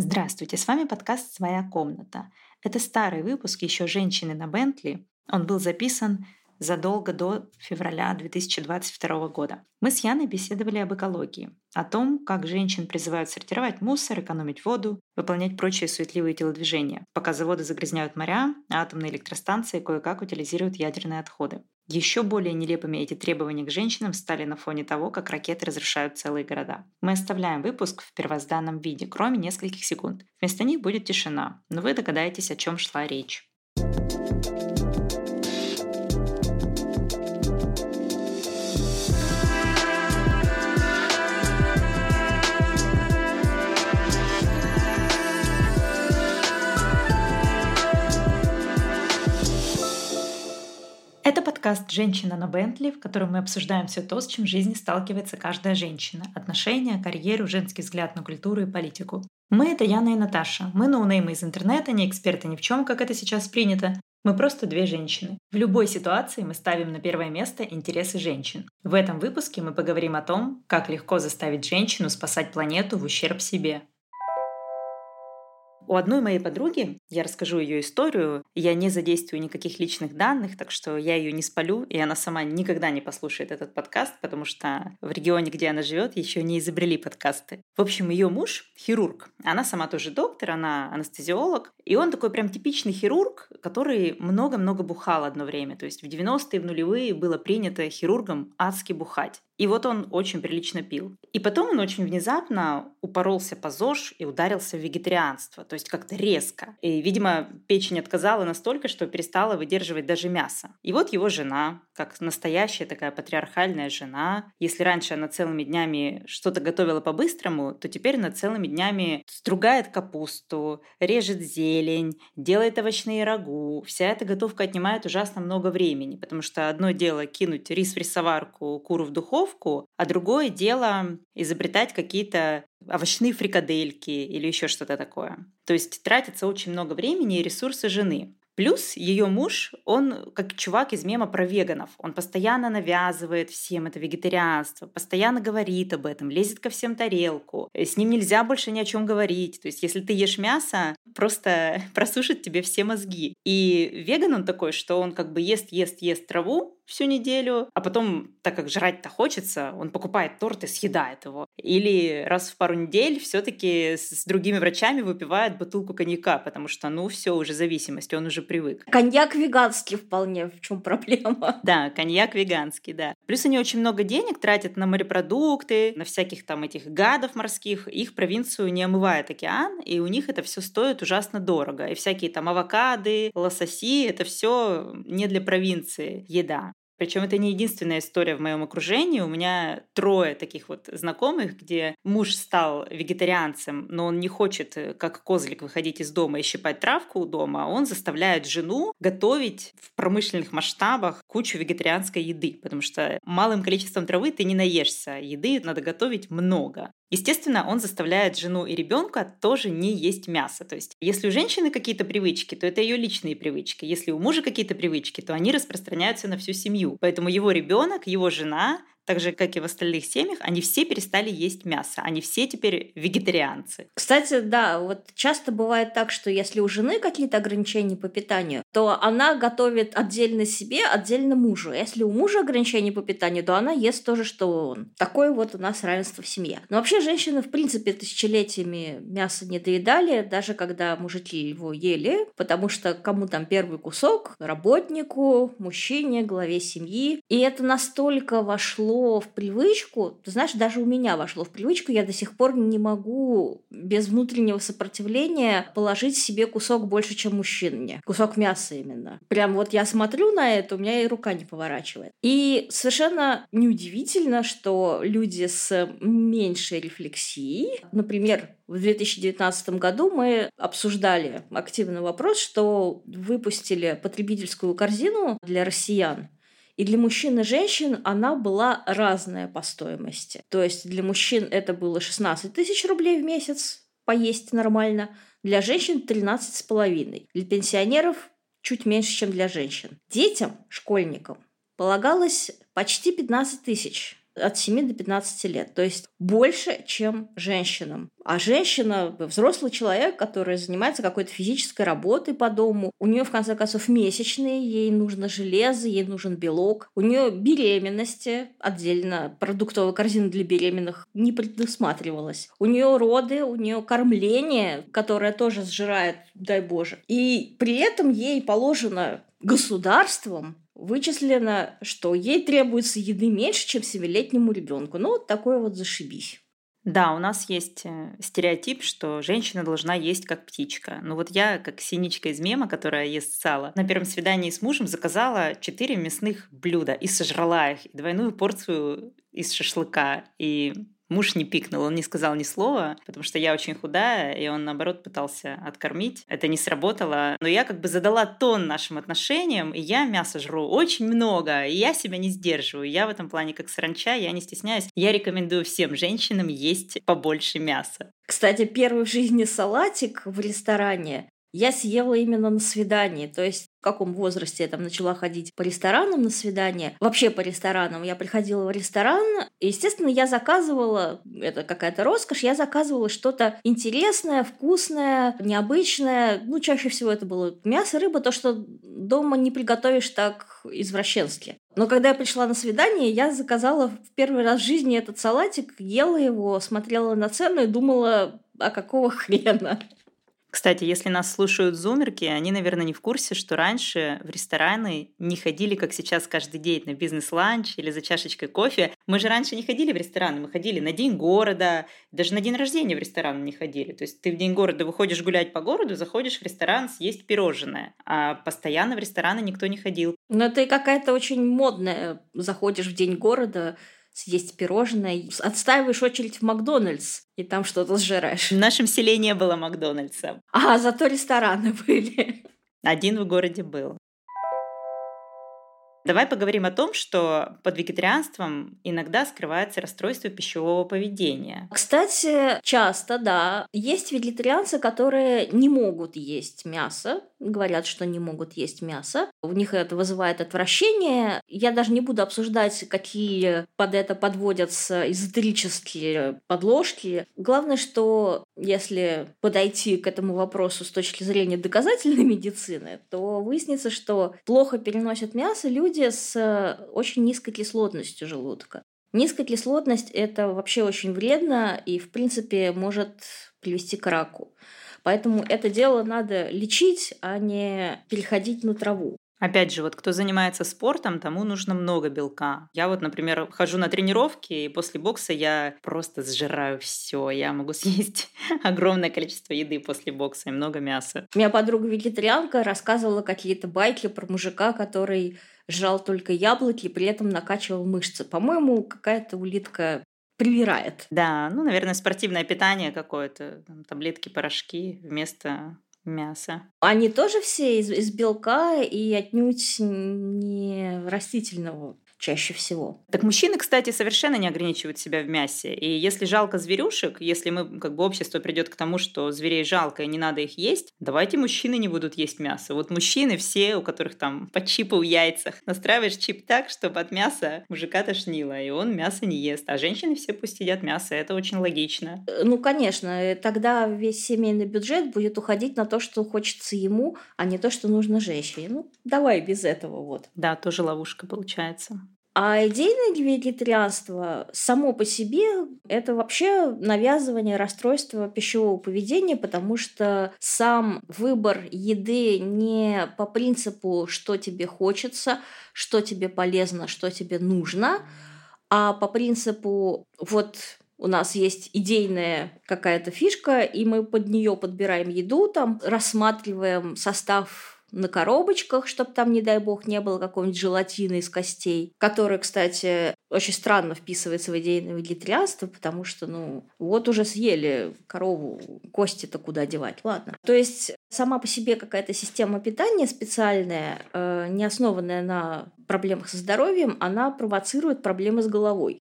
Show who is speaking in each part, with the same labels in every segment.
Speaker 1: Здравствуйте, с вами подкаст «Своя комната». Это старый выпуск еще «Женщины на Бентли». Он был записан задолго до февраля 2022 года. Мы с Яной беседовали об экологии, о том, как женщин призывают сортировать мусор, экономить воду, выполнять прочие суетливые телодвижения, пока заводы загрязняют моря, а атомные электростанции кое-как утилизируют ядерные отходы. Еще более нелепыми эти требования к женщинам стали на фоне того, как ракеты разрушают целые города. Мы оставляем выпуск в первозданном виде, кроме нескольких секунд. Вместо них будет тишина, но вы догадаетесь, о чем шла речь. Это подкаст «Женщина на Бентли», в котором мы обсуждаем все то, с чем в жизни сталкивается каждая женщина. Отношения, карьеру, женский взгляд на культуру и политику. Мы — это Яна и Наташа. Мы ноунеймы из интернета, не эксперты ни в чем, как это сейчас принято. Мы просто две женщины. В любой ситуации мы ставим на первое место интересы женщин. В этом выпуске мы поговорим о том, как легко заставить женщину спасать планету в ущерб себе. У одной моей подруги, я расскажу ее историю, я не задействую никаких личных данных, так что я ее не спалю, и она сама никогда не послушает этот подкаст, потому что в регионе, где она живет, еще не изобрели подкасты. В общем, ее муж хирург. Она сама тоже доктор, она анестезиолог, и он такой прям типичный хирург, который много-много бухал одно время. То есть в 90-е, в нулевые было принято хирургам адски бухать. И вот он очень прилично пил. И потом он очень внезапно упоролся по ЗОЖ и ударился в вегетарианство, то есть как-то резко. И, видимо, печень отказала настолько, что перестала выдерживать даже мясо. И вот его жена, как настоящая такая патриархальная жена, если раньше она целыми днями что-то готовила по-быстрому, то теперь она целыми днями стругает капусту, режет зелень, делает овощные рагу. Вся эта готовка отнимает ужасно много времени, потому что одно дело кинуть рис в рисоварку, куру в духовку, духовку, а другое дело изобретать какие-то овощные фрикадельки или еще что-то такое. То есть тратится очень много времени и ресурсы жены. Плюс ее муж, он как чувак из мема про веганов. Он постоянно навязывает всем это вегетарианство, постоянно говорит об этом, лезет ко всем тарелку. С ним нельзя больше ни о чем говорить. То есть если ты ешь мясо, просто просушит тебе все мозги. И веган он такой, что он как бы ест, ест, ест траву, всю неделю, а потом, так как жрать-то хочется, он покупает торт и съедает его. Или раз в пару недель все-таки с другими врачами выпивает бутылку коньяка, потому что, ну, все, уже зависимость, он уже привык.
Speaker 2: Коньяк веганский вполне, в чем проблема?
Speaker 1: Да, коньяк веганский, да. Плюс они очень много денег тратят на морепродукты, на всяких там этих гадов морских. Их провинцию не омывает океан, и у них это все стоит ужасно дорого. И всякие там авокады, лососи, это все не для провинции еда. Причем это не единственная история в моем окружении. У меня трое таких вот знакомых, где муж стал вегетарианцем, но он не хочет, э, как козлик, выходить из дома и щипать травку у дома, а он заставляет жену готовить в промышленных масштабах кучу вегетарианской еды, потому что малым количеством травы ты не наешься, еды надо готовить много. Естественно, он заставляет жену и ребенка тоже не есть мясо. То есть, если у женщины какие-то привычки, то это ее личные привычки. Если у мужа какие-то привычки, то они распространяются на всю семью. Поэтому его ребенок, его жена так же, как и в остальных семьях, они все перестали есть мясо. Они все теперь вегетарианцы.
Speaker 2: Кстати, да, вот часто бывает так, что если у жены какие-то ограничения по питанию, то она готовит отдельно себе, отдельно мужу. Если у мужа ограничения по питанию, то она ест то же, что он. Такое вот у нас равенство в семье. Но вообще женщины, в принципе, тысячелетиями мясо не доедали, даже когда мужики его ели, потому что кому там первый кусок? Работнику, мужчине, главе семьи. И это настолько вошло в привычку, ты знаешь, даже у меня вошло в привычку, я до сих пор не могу без внутреннего сопротивления положить себе кусок больше, чем мужчине. Кусок мяса именно. Прям вот я смотрю на это, у меня и рука не поворачивает. И совершенно неудивительно, что люди с меньшей рефлексией, например, в 2019 году мы обсуждали активный вопрос, что выпустили потребительскую корзину для россиян, и для мужчин и женщин она была разная по стоимости. То есть для мужчин это было 16 тысяч рублей в месяц поесть нормально, для женщин 13 с половиной, для пенсионеров чуть меньше, чем для женщин. Детям, школьникам, полагалось почти 15 тысяч от 7 до 15 лет. То есть больше, чем женщинам. А женщина, взрослый человек, который занимается какой-то физической работой по дому, у нее в конце концов месячные, ей нужно железо, ей нужен белок, у нее беременности, отдельно продуктовая корзина для беременных не предусматривалась. У нее роды, у нее кормление, которое тоже сжирает, дай боже. И при этом ей положено государством вычислено, что ей требуется еды меньше, чем семилетнему ребенку. Ну, вот такой вот зашибись.
Speaker 1: Да, у нас есть э, стереотип, что женщина должна есть как птичка. Ну вот я, как синичка из мема, которая ест сало, на первом свидании с мужем заказала четыре мясных блюда и сожрала их, и двойную порцию из шашлыка. И Муж не пикнул, он не сказал ни слова, потому что я очень худая, и он, наоборот, пытался откормить. Это не сработало. Но я как бы задала тон нашим отношениям, и я мясо жру очень много, и я себя не сдерживаю. Я в этом плане как саранча, я не стесняюсь. Я рекомендую всем женщинам есть побольше мяса.
Speaker 2: Кстати, первый в жизни салатик в ресторане я съела именно на свидании. То есть в каком возрасте я там начала ходить по ресторанам на свидание, вообще по ресторанам. Я приходила в ресторан, и, естественно, я заказывала, это какая-то роскошь, я заказывала что-то интересное, вкусное, необычное. Ну, чаще всего это было мясо, рыба, то, что дома не приготовишь так извращенски. Но когда я пришла на свидание, я заказала в первый раз в жизни этот салатик, ела его, смотрела на цену и думала, а какого хрена?
Speaker 1: Кстати, если нас слушают зумерки, они, наверное, не в курсе, что раньше в рестораны не ходили, как сейчас, каждый день на бизнес-ланч или за чашечкой кофе. Мы же раньше не ходили в рестораны, мы ходили на день города, даже на день рождения в ресторан не ходили. То есть ты в день города выходишь гулять по городу, заходишь в ресторан съесть пирожное, а постоянно в рестораны никто не ходил.
Speaker 2: Но ты какая-то очень модная. Заходишь в день города, съесть пирожное, отстаиваешь очередь в Макдональдс, и там что-то сжираешь.
Speaker 1: В нашем селе не было Макдональдса.
Speaker 2: А, зато рестораны были.
Speaker 1: Один в городе был. Давай поговорим о том, что под вегетарианством иногда скрывается расстройство пищевого поведения.
Speaker 2: Кстати, часто, да. Есть вегетарианцы, которые не могут есть мясо, говорят, что не могут есть мясо. У них это вызывает отвращение. Я даже не буду обсуждать, какие под это подводятся эзотерические подложки. Главное, что если подойти к этому вопросу с точки зрения доказательной медицины, то выяснится, что плохо переносят мясо люди, люди с э, очень низкой кислотностью желудка. Низкая кислотность – это вообще очень вредно и, в принципе, может привести к раку. Поэтому это дело надо лечить, а не переходить на траву.
Speaker 1: Опять же, вот кто занимается спортом, тому нужно много белка. Я вот, например, хожу на тренировки, и после бокса я просто сжираю все. Я могу съесть огромное количество еды после бокса и много мяса.
Speaker 2: У меня подруга вегетарианка рассказывала какие-то байки про мужика, который жрал только яблоки, при этом накачивал мышцы. По-моему, какая-то улитка привирает.
Speaker 1: Да, ну, наверное, спортивное питание какое-то, таблетки, порошки вместо мяса.
Speaker 2: Они тоже все из, из белка и отнюдь не растительного чаще всего.
Speaker 1: Так мужчины, кстати, совершенно не ограничивают себя в мясе. И если жалко зверюшек, если мы, как бы, общество придет к тому, что зверей жалко и не надо их есть, давайте мужчины не будут есть мясо. Вот мужчины все, у которых там по чипу в яйцах, настраиваешь чип так, чтобы от мяса мужика тошнило, и он мясо не ест. А женщины все пусть едят мясо, это очень логично.
Speaker 2: Э, ну, конечно, тогда весь семейный бюджет будет уходить на то, что хочется ему, а не то, что нужно женщине. Ну, давай без этого вот.
Speaker 1: Да, тоже ловушка получается.
Speaker 2: А идейное вегетарианство само по себе – это вообще навязывание расстройства пищевого поведения, потому что сам выбор еды не по принципу, что тебе хочется, что тебе полезно, что тебе нужно, а по принципу вот у нас есть идейная какая-то фишка, и мы под нее подбираем еду, там рассматриваем состав на коробочках, чтобы там, не дай бог, не было какого-нибудь желатина из костей, который, кстати, очень странно вписывается в идейное вегетарианство, потому что, ну, вот уже съели корову, кости-то куда девать, ладно. То есть сама по себе какая-то система питания специальная, э, не основанная на проблемах со здоровьем, она провоцирует проблемы с головой.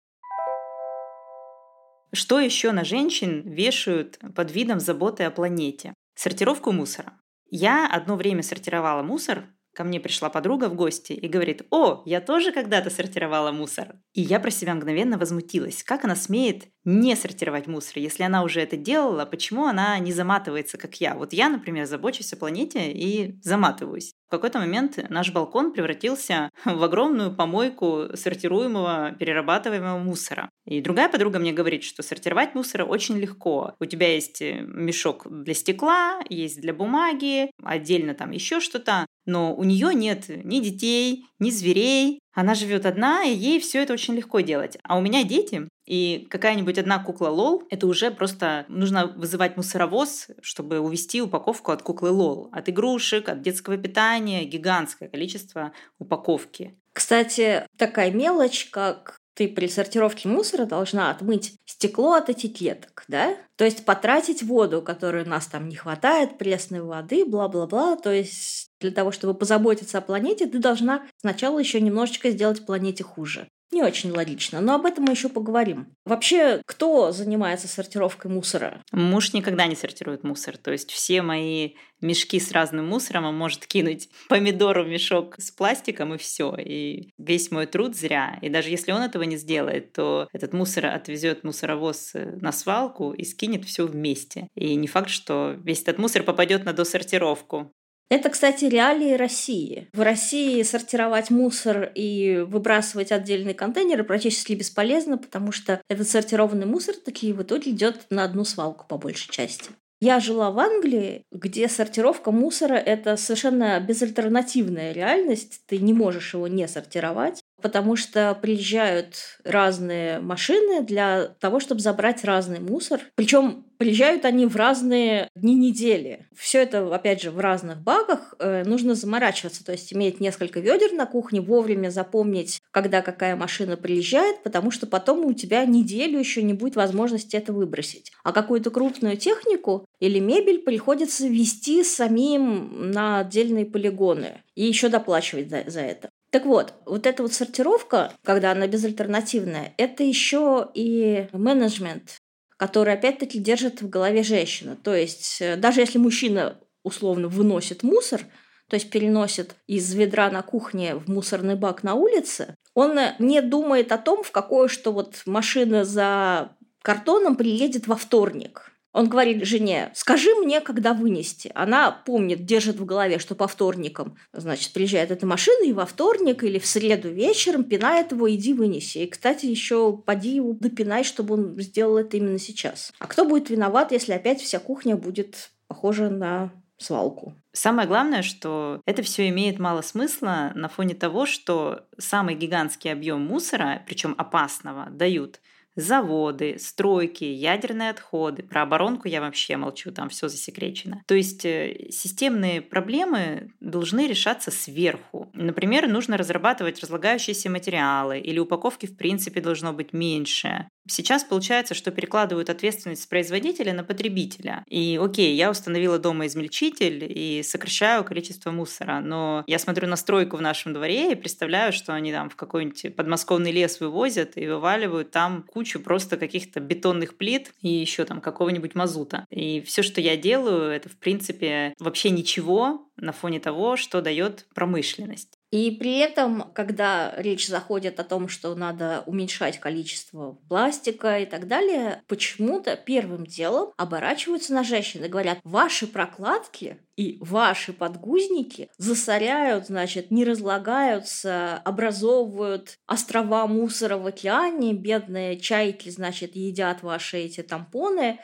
Speaker 1: Что еще на женщин вешают под видом заботы о планете? Сортировку мусора. Я одно время сортировала мусор, ко мне пришла подруга в гости и говорит, о, я тоже когда-то сортировала мусор. И я про себя мгновенно возмутилась. Как она смеет не сортировать мусор? Если она уже это делала, почему она не заматывается, как я? Вот я, например, забочусь о планете и заматываюсь. В какой-то момент наш балкон превратился в огромную помойку сортируемого, перерабатываемого мусора. И другая подруга мне говорит, что сортировать мусор очень легко. У тебя есть э, мешок для стекла, есть для бумаги, отдельно там еще что-то, но у нее нет ни детей, ни зверей. Она живет одна, и ей все это очень легко делать. А у меня дети, и какая-нибудь одна кукла Лол, это уже просто нужно вызывать мусоровоз, чтобы увести упаковку от куклы Лол. От игрушек, от детского питания, гигантское количество упаковки.
Speaker 2: Кстати, такая мелочь, как ты при сортировке мусора должна отмыть стекло от этикеток, да? То есть потратить воду, которой у нас там не хватает, пресной воды, бла-бла-бла. То есть для того, чтобы позаботиться о планете, ты должна сначала еще немножечко сделать планете хуже. Не очень логично, но об этом мы еще поговорим. Вообще, кто занимается сортировкой мусора?
Speaker 1: Муж никогда не сортирует мусор. То есть все мои мешки с разным мусором он может кинуть помидору в мешок с пластиком и все. И весь мой труд зря. И даже если он этого не сделает, то этот мусор отвезет мусоровоз на свалку и скинет все вместе. И не факт, что весь этот мусор попадет на досортировку.
Speaker 2: Это, кстати, реалии России. В России сортировать мусор и выбрасывать отдельные контейнеры практически бесполезно, потому что этот сортированный мусор таки в итоге идет на одну свалку по большей части. Я жила в Англии, где сортировка мусора – это совершенно безальтернативная реальность. Ты не можешь его не сортировать потому что приезжают разные машины для того, чтобы забрать разный мусор. Причем приезжают они в разные дни недели. Все это, опять же, в разных багах. Э, нужно заморачиваться, то есть иметь несколько ведер на кухне, вовремя запомнить, когда какая машина приезжает, потому что потом у тебя неделю еще не будет возможности это выбросить. А какую-то крупную технику или мебель приходится вести самим на отдельные полигоны и еще доплачивать за, за это. Так вот, вот эта вот сортировка, когда она безальтернативная, это еще и менеджмент, который опять-таки держит в голове женщина. То есть э, даже если мужчина условно выносит мусор, то есть переносит из ведра на кухне в мусорный бак на улице, он не думает о том, в какое что вот машина за картоном приедет во вторник. Он говорит жене, скажи мне, когда вынести. Она помнит, держит в голове, что по вторникам, значит, приезжает эта машина, и во вторник или в среду вечером пинает его, иди вынеси. И, кстати, еще поди его допинай, чтобы он сделал это именно сейчас. А кто будет виноват, если опять вся кухня будет похожа на свалку.
Speaker 1: Самое главное, что это все имеет мало смысла на фоне того, что самый гигантский объем мусора, причем опасного, дают заводы, стройки, ядерные отходы. Про оборонку я вообще молчу, там все засекречено. То есть э, системные проблемы должны решаться сверху. Например, нужно разрабатывать разлагающиеся материалы или упаковки в принципе должно быть меньше. Сейчас получается, что перекладывают ответственность с производителя на потребителя. И окей, я установила дома измельчитель и сокращаю количество мусора, но я смотрю на стройку в нашем дворе и представляю, что они там в какой-нибудь подмосковный лес вывозят и вываливают там кучу просто каких-то бетонных плит и еще там какого-нибудь мазута. И все, что я делаю, это в принципе вообще ничего на фоне того, что дает промышленность.
Speaker 2: И при этом, когда речь заходит о том, что надо уменьшать количество пластика и так далее, почему-то первым делом оборачиваются на женщин и говорят, ваши прокладки и ваши подгузники засоряют, значит, не разлагаются, образовывают острова мусора в океане, бедные чайки, значит, едят ваши эти тампоны,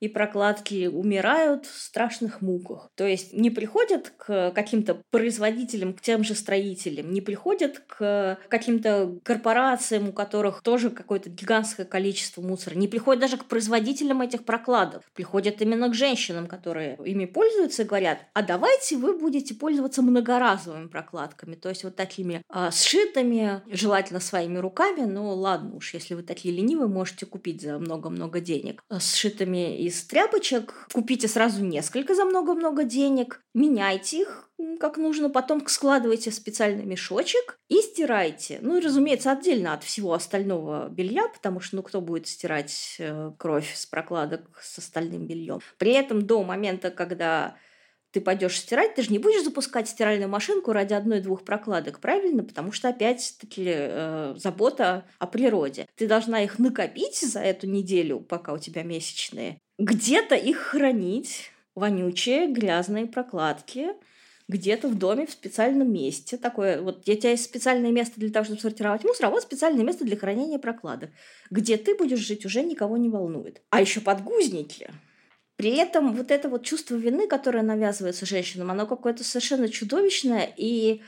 Speaker 2: и прокладки умирают в страшных муках. То есть не приходят к каким-то производителям, к тем же строителям, не приходят к каким-то корпорациям, у которых тоже какое-то гигантское количество мусора, не приходят даже к производителям этих прокладок, приходят именно к женщинам, которые ими пользуются и говорят, а давайте вы будете пользоваться многоразовыми прокладками, то есть вот такими а, сшитыми, желательно своими руками, но ладно уж, если вы такие ленивые, можете купить за много-много денег, а, сшитыми из тряпочек, купите сразу несколько за много-много денег, меняйте их как нужно, потом складывайте в специальный мешочек и стирайте. Ну и, разумеется, отдельно от всего остального белья, потому что, ну, кто будет стирать э, кровь с прокладок с остальным бельем. При этом до момента, когда ты пойдешь стирать, ты же не будешь запускать стиральную машинку ради одной-двух прокладок, правильно? Потому что опять-таки э, забота о природе. Ты должна их накопить за эту неделю, пока у тебя месячные, где-то их хранить, вонючие, грязные прокладки, где-то в доме в специальном месте. Такое вот, у тебя есть специальное место для того, чтобы сортировать мусор, а вот специальное место для хранения прокладок. Где ты будешь жить, уже никого не волнует. А еще подгузники. При этом вот это вот чувство вины, которое навязывается женщинам, оно какое-то совершенно чудовищное. И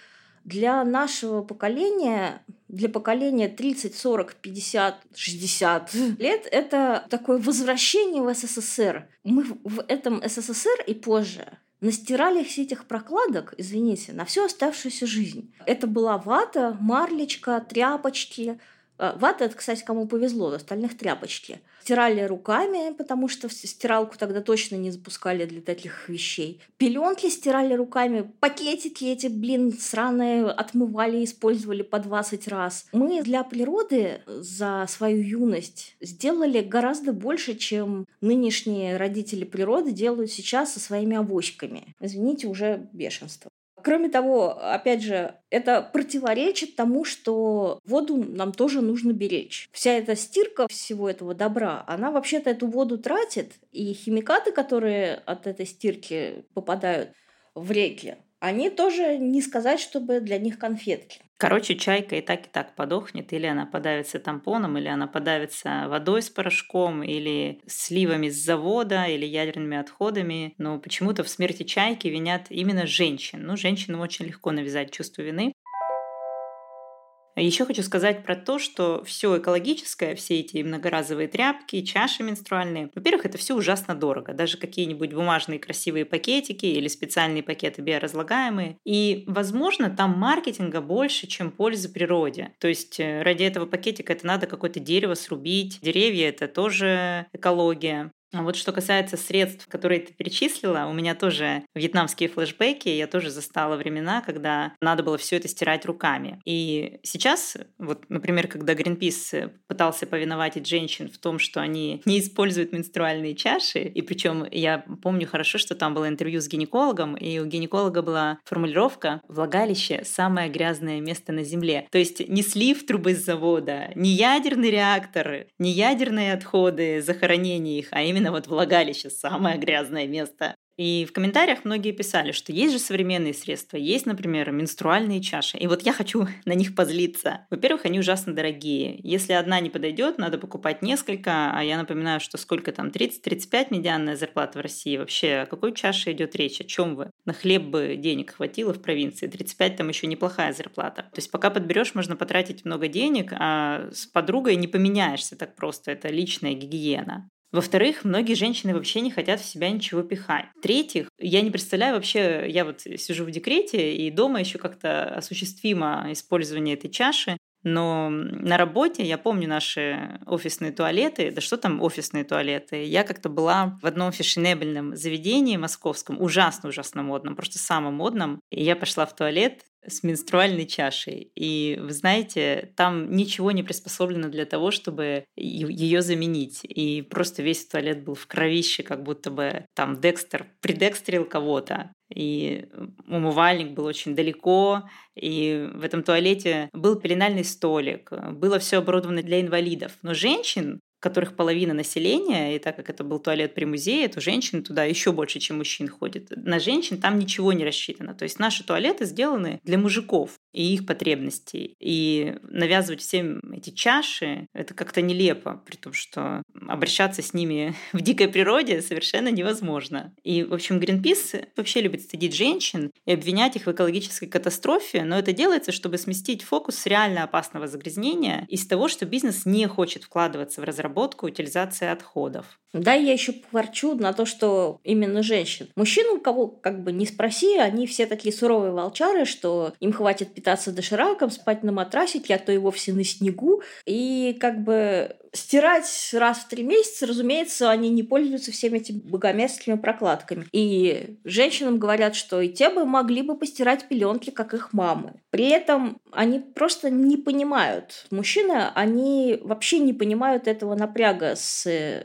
Speaker 2: для нашего поколения, для поколения 30, 40, 50, 60 лет, это такое возвращение в СССР. Мы в этом СССР и позже настирали все этих прокладок, извините, на всю оставшуюся жизнь. Это была вата, марлечка, тряпочки. Э, вата, это, кстати, кому повезло, остальных тряпочки – стирали руками, потому что стиралку тогда точно не запускали для таких вещей. Пеленки стирали руками, пакетики эти, блин, сраные отмывали, использовали по 20 раз. Мы для природы за свою юность сделали гораздо больше, чем нынешние родители природы делают сейчас со своими авоськами. Извините, уже бешенство. Кроме того, опять же, это противоречит тому, что воду нам тоже нужно беречь. Вся эта стирка всего этого добра, она вообще-то эту воду тратит, и химикаты, которые от этой стирки попадают в реки, они тоже не сказать, чтобы для них конфетки.
Speaker 1: Короче, чайка и так и так подохнет, или она подавится тампоном, или она подавится водой с порошком, или сливами с завода, или ядерными отходами. Но почему-то в смерти чайки винят именно женщин. Ну, женщинам очень легко навязать чувство вины. Еще хочу сказать про то, что все экологическое, все эти многоразовые тряпки, чаши менструальные, во-первых, это все ужасно дорого. Даже какие-нибудь бумажные красивые пакетики или специальные пакеты биоразлагаемые. И, возможно, там маркетинга больше, чем пользы природе. То есть э, ради этого пакетика это надо какое-то дерево срубить. Деревья — это тоже экология. А вот что касается средств, которые ты перечислила, у меня тоже вьетнамские флешбеки, я тоже застала времена, когда надо было все это стирать руками. И сейчас, вот, например, когда Greenpeace пытался повиноватить женщин в том, что они не используют менструальные чаши, и причем я помню хорошо, что там было интервью с гинекологом, и у гинеколога была формулировка «влагалище – самое грязное место на Земле». То есть не слив трубы с завода, не ядерный реактор, не ядерные отходы, захоронение их, а именно именно вот влагалище самое грязное место. И в комментариях многие писали, что есть же современные средства, есть, например, менструальные чаши. И вот я хочу на них позлиться. Во-первых, они ужасно дорогие. Если одна не подойдет, надо покупать несколько. А я напоминаю, что сколько там, 30-35 медианная зарплата в России. Вообще, о какой чаше идет речь? О чем вы? На хлеб бы денег хватило в провинции. 35 там еще неплохая зарплата. То есть пока подберешь, можно потратить много денег, а с подругой не поменяешься так просто. Это личная гигиена. Во-вторых, многие женщины вообще не хотят в себя ничего пихать. В-третьих, я не представляю вообще, я вот сижу в декрете, и дома еще как-то осуществимо использование этой чаши. Но на работе, я помню наши офисные туалеты, да что там офисные туалеты, я как-то была в одном фешенебельном заведении московском, ужасно-ужасно модном, просто самым модном, и я пошла в туалет, с менструальной чашей. И вы знаете, там ничего не приспособлено для того, чтобы ее заменить. И просто весь туалет был в кровище, как будто бы там Декстер придекстрил кого-то. И умывальник был очень далеко, и в этом туалете был пеленальный столик, было все оборудовано для инвалидов. Но женщин которых половина населения, и так как это был туалет при музее, то женщин туда еще больше, чем мужчин ходит. На женщин там ничего не рассчитано. То есть наши туалеты сделаны для мужиков и их потребностей. И навязывать всем эти чаши, это как-то нелепо, при том, что обращаться с ними в дикой природе совершенно невозможно. И, в общем, Гринпис вообще любит стыдить женщин и обвинять их в экологической катастрофе, но это делается, чтобы сместить фокус с реально опасного загрязнения из того, что бизнес не хочет вкладываться в разработку разработку утилизации отходов.
Speaker 2: Да, я еще поворчу на то, что именно женщин. Мужчин, у кого как бы не спроси, они все такие суровые волчары, что им хватит питаться дошираком, спать на матрасике, а то и вовсе на снегу. И как бы стирать раз в три месяца, разумеется, они не пользуются всеми этими богомерзкими прокладками. И женщинам говорят, что и те бы могли бы постирать пеленки, как их мамы. При этом они просто не понимают. Мужчины, они вообще не понимают этого напряга с э,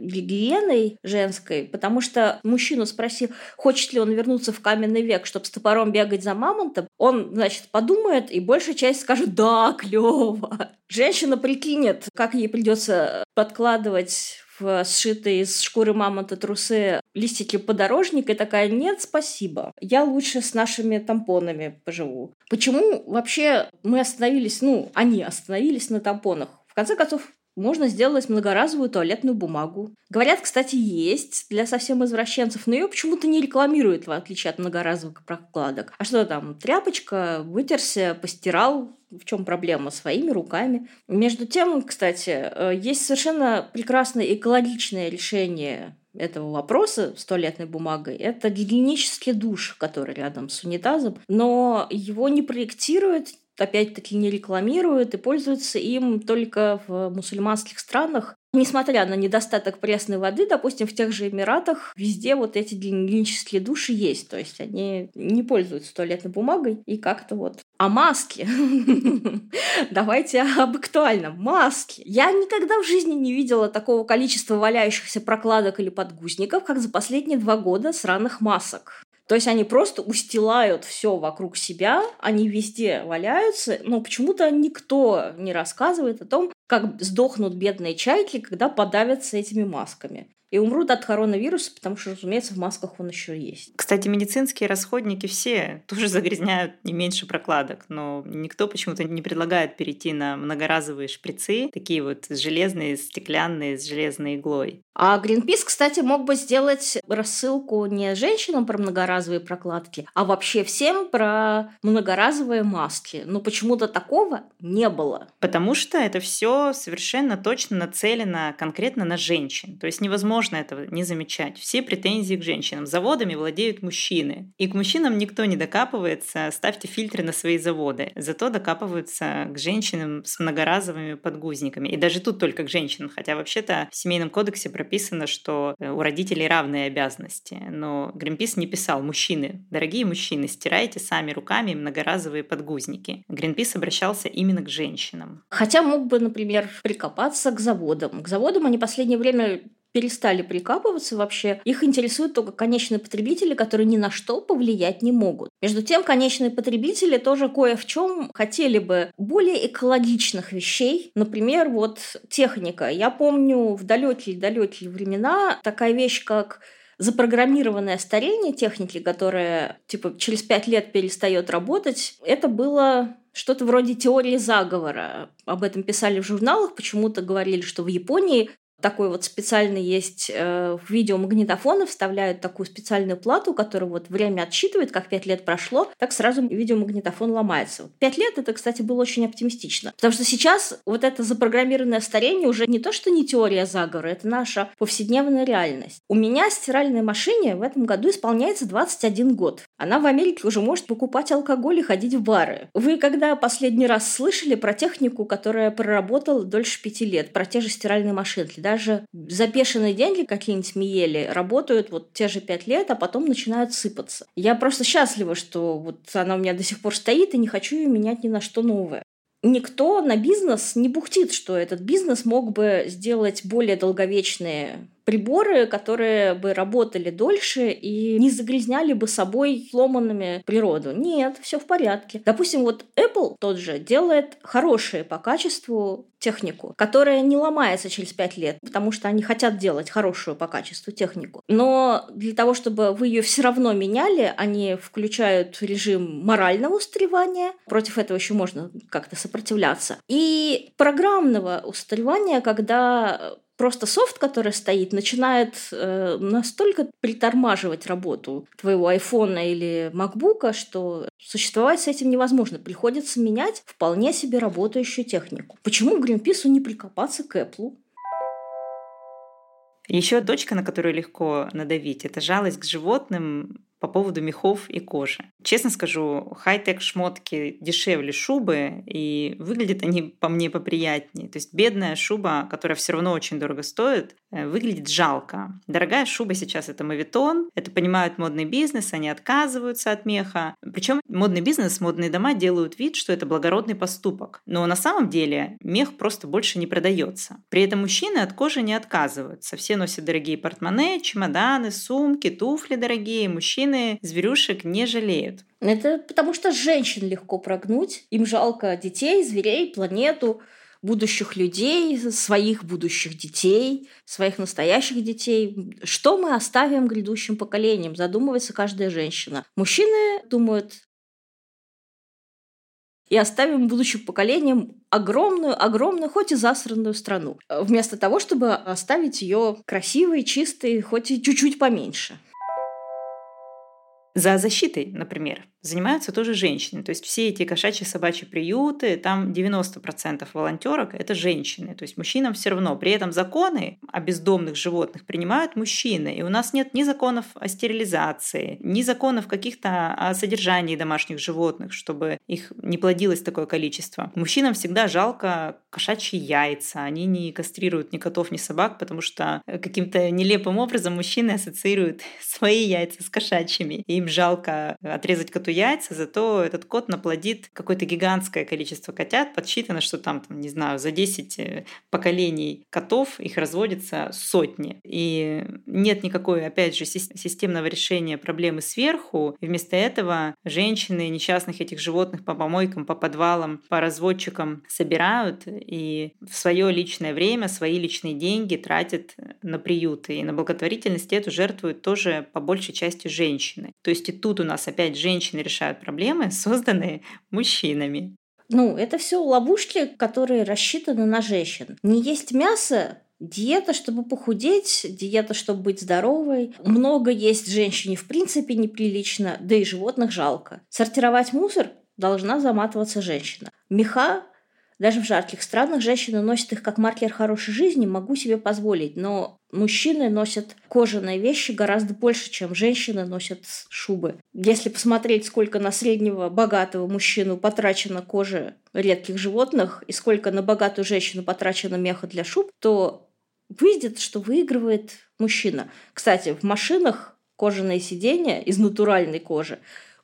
Speaker 2: гигиеной женской, потому что мужчину спросил, хочет ли он вернуться в каменный век, чтобы с топором бегать за мамонтом, он, значит, подумает, и большая часть скажет «да, клево». Женщина прикинет, как ей придется подкладывать в сшитые из шкуры мамонта трусы листики подорожника и такая, нет, спасибо, я лучше с нашими тампонами поживу. Почему вообще мы остановились, ну, они остановились на тампонах? В конце концов, можно сделать многоразовую туалетную бумагу. Говорят, кстати, есть для совсем извращенцев, но ее почему-то не рекламируют, в отличие от многоразовых прокладок. А что там, тряпочка, вытерся, постирал, в чем проблема? Своими руками. Между тем, кстати, э, есть совершенно прекрасное экологичное решение этого вопроса с туалетной бумагой, это гигиенический душ, который рядом с унитазом, но его не проектируют опять-таки не рекламируют и пользуются им только в мусульманских странах. Несмотря на недостаток пресной воды, допустим, в тех же Эмиратах везде вот эти гигиенические души есть. То есть они не пользуются туалетной бумагой и как-то вот... А маски? Давайте об актуальном. Маски. Я никогда в жизни не видела такого количества валяющихся прокладок или подгузников, как за последние два года сраных масок. То есть они просто устилают все вокруг себя, они везде валяются, но почему-то никто не рассказывает о том, как сдохнут бедные чайки, когда подавятся этими масками и умрут от коронавируса, потому что, разумеется, в масках он еще есть.
Speaker 1: Кстати, медицинские расходники все тоже загрязняют не меньше прокладок, но никто почему-то не предлагает перейти на многоразовые шприцы, такие вот железные, стеклянные, с железной иглой.
Speaker 2: А Greenpeace, кстати, мог бы сделать рассылку не женщинам про многоразовые прокладки, а вообще всем про многоразовые маски. Но почему-то такого не было.
Speaker 1: Потому что это все совершенно точно нацелено конкретно на женщин. То есть невозможно невозможно этого не замечать. Все претензии к женщинам. Заводами владеют мужчины. И к мужчинам никто не докапывается, ставьте фильтры на свои заводы. Зато докапываются к женщинам с многоразовыми подгузниками. И даже тут только к женщинам. Хотя вообще-то в Семейном кодексе прописано, что э, у родителей равные обязанности. Но Гринпис не писал «Мужчины, дорогие мужчины, стирайте сами руками многоразовые подгузники». Гринпис обращался именно к женщинам.
Speaker 2: Хотя мог бы, например, прикопаться к заводам. К заводам они в последнее время перестали прикапываться вообще. Их интересуют только конечные потребители, которые ни на что повлиять не могут. Между тем, конечные потребители тоже кое в чем хотели бы более экологичных вещей. Например, вот техника. Я помню в далекие-далекие времена такая вещь, как запрограммированное старение техники, которая типа через пять лет перестает работать, это было что-то вроде теории заговора. Об этом писали в журналах, почему-то говорили, что в Японии такой вот специальный есть э, в видеомагнитофоны вставляют такую специальную плату, которая вот время отсчитывает, как пять лет прошло, так сразу видеомагнитофон ломается. Пять лет это, кстати, было очень оптимистично. Потому что сейчас вот это запрограммированное старение уже не то, что не теория заговора, это наша повседневная реальность. У меня стиральной машине в этом году исполняется 21 год. Она в Америке уже может покупать алкоголь и ходить в бары. Вы когда последний раз слышали про технику, которая проработала дольше пяти лет, про те же стиральные машинки? Даже запешенные деньги какие-нибудь Миели работают вот те же пять лет, а потом начинают сыпаться. Я просто счастлива, что вот она у меня до сих пор стоит, и не хочу ее менять ни на что новое никто на бизнес не бухтит, что этот бизнес мог бы сделать более долговечные приборы, которые бы работали дольше и не загрязняли бы собой сломанными природу. Нет, все в порядке. Допустим, вот Apple тот же делает хорошие по качеству технику, которая не ломается через пять лет, потому что они хотят делать хорошую по качеству технику. Но для того, чтобы вы ее все равно меняли, они включают режим морального устаревания. Против этого еще можно как-то сопротивляться. И программного устаревания, когда просто софт, который стоит, начинает э, настолько притормаживать работу твоего айфона или макбука, что существовать с этим невозможно. Приходится менять вполне себе работающую технику. Почему Гринпису не прикопаться к Apple?
Speaker 1: Еще точка, на которую легко надавить, это жалость к животным по поводу мехов и кожи. честно скажу, хай-тек шмотки дешевле шубы, и выглядят они по мне поприятнее. То есть бедная шуба, которая все равно очень дорого стоит, э, выглядит жалко. Дорогая шуба сейчас это мавитон, это понимают модный бизнес, они отказываются от меха. Причем модный бизнес, модные дома делают вид, что это благородный поступок. Но на самом деле мех просто больше не продается. При этом мужчины от кожи не отказываются. Все носят дорогие портмоне, чемоданы, сумки, туфли дорогие. Мужчины зверюшек не жалеют.
Speaker 2: Это потому что женщин легко прогнуть. Им жалко детей, зверей, планету будущих людей, своих будущих детей, своих настоящих детей. Что мы оставим грядущим поколениям? Задумывается каждая женщина. Мужчины думают, и оставим будущим поколениям огромную, огромную, хоть и засранную страну. Вместо того, чтобы оставить ее красивой, чистой, хоть и чуть-чуть поменьше.
Speaker 1: За защитой, например, занимаются тоже женщины. То есть все эти кошачьи собачьи приюты, там 90% волонтерок это женщины. То есть мужчинам все равно. При этом законы о бездомных животных принимают мужчины. И у нас нет ни законов о стерилизации, ни законов каких-то о содержании домашних животных, чтобы их не плодилось такое количество. Мужчинам всегда жалко кошачьи яйца. Они не кастрируют ни котов, ни собак, потому что каким-то нелепым образом мужчины ассоциируют свои яйца с кошачьими. И им жалко отрезать коту яйца, зато этот кот наплодит какое-то гигантское количество котят. Подсчитано, что там, там, не знаю, за 10 э, поколений котов их разводится сотни. И нет никакой, опять же, системного решения проблемы сверху. И вместо этого женщины несчастных этих животных по помойкам, по подвалам, по разводчикам собирают и в свое личное время, свои личные деньги тратят на приюты. И на благотворительность эту жертвуют тоже по большей части женщины. То есть и тут у нас опять женщины женщины решают проблемы, созданные мужчинами.
Speaker 2: Ну, это все ловушки, которые рассчитаны на женщин. Не есть мясо Диета, чтобы похудеть, диета, чтобы быть здоровой. Много есть женщине в принципе неприлично, да и животных жалко. Сортировать мусор должна заматываться женщина. Меха даже в жарких странах женщины носят их как маркер хорошей жизни, могу себе позволить. Но мужчины носят кожаные вещи гораздо больше, чем женщины носят шубы. Если посмотреть, сколько на среднего богатого мужчину потрачено кожи редких животных и сколько на богатую женщину потрачено меха для шуб, то выйдет, что выигрывает мужчина. Кстати, в машинах кожаные сиденья из натуральной кожи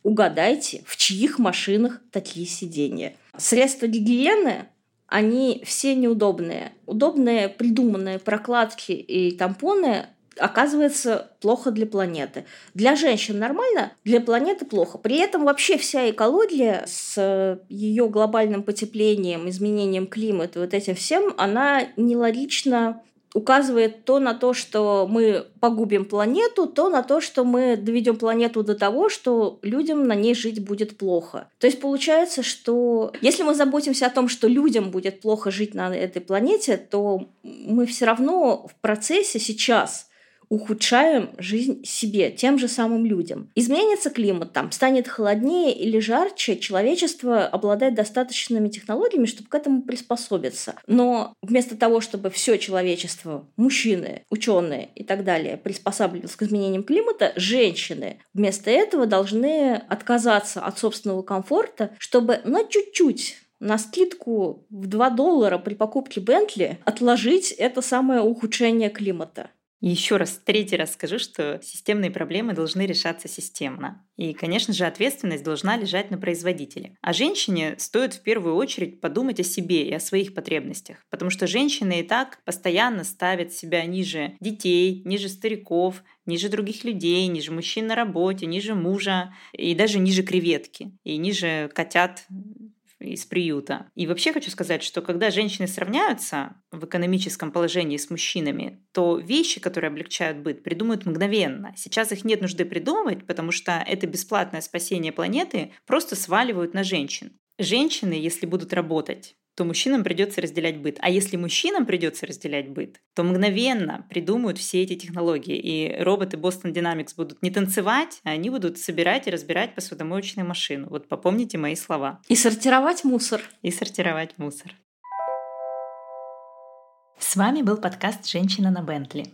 Speaker 2: Угадайте, в чьих машинах такие сиденья. Средства гигиены они все неудобные. Удобные придуманные прокладки и тампоны оказывается плохо для планеты. Для женщин нормально, для планеты плохо. При этом вообще вся экология с ее глобальным потеплением, изменением климата, вот этим всем, она нелогично указывает то на то, что мы погубим планету, то на то, что мы доведем планету до того, что людям на ней жить будет плохо. То есть получается, что если мы заботимся о том, что людям будет плохо жить на этой планете, то мы все равно в процессе сейчас ухудшаем жизнь себе, тем же самым людям. Изменится климат, там, станет холоднее или жарче, человечество обладает достаточными технологиями, чтобы к этому приспособиться. Но вместо того, чтобы все человечество, мужчины, ученые и так далее, приспосабливалось к изменениям климата, женщины вместо этого должны отказаться от собственного комфорта, чтобы на чуть-чуть на скидку в 2 доллара при покупке Бентли отложить это самое ухудшение климата.
Speaker 1: Еще раз, третий раз скажу, что системные проблемы должны решаться системно. И, конечно же, ответственность должна лежать на производителе. А женщине стоит в первую очередь подумать о себе и о своих потребностях. Потому что женщины и так постоянно ставят себя ниже детей, ниже стариков, ниже других людей, ниже мужчин на работе, ниже мужа и даже ниже креветки и ниже котят из приюта. И вообще хочу сказать, что когда женщины сравняются в экономическом положении с мужчинами, то вещи, которые облегчают быт, придумают мгновенно. Сейчас их нет нужды придумывать, потому что это бесплатное спасение планеты просто сваливают на женщин. Женщины, если будут работать, то мужчинам придется разделять быт. А если мужчинам придется разделять быт, то мгновенно придумают все эти технологии. И роботы Boston Dynamics будут не танцевать, а они будут собирать и разбирать посудомоечную машину. Вот попомните мои слова.
Speaker 2: И сортировать мусор.
Speaker 1: И сортировать мусор. С вами был подкаст «Женщина на Бентли».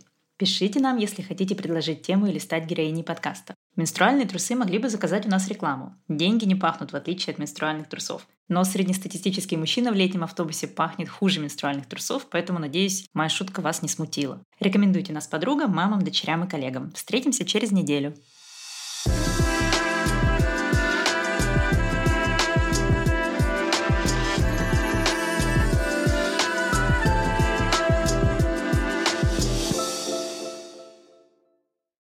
Speaker 1: Пишите нам, если хотите предложить тему или стать героиней подкаста. Менструальные трусы могли бы заказать у нас рекламу. Деньги не пахнут, в отличие от менструальных трусов. Но среднестатистический мужчина в летнем автобусе пахнет хуже менструальных трусов, поэтому, надеюсь, моя шутка вас не смутила. Рекомендуйте нас подругам, мамам, дочерям и коллегам. Встретимся через неделю.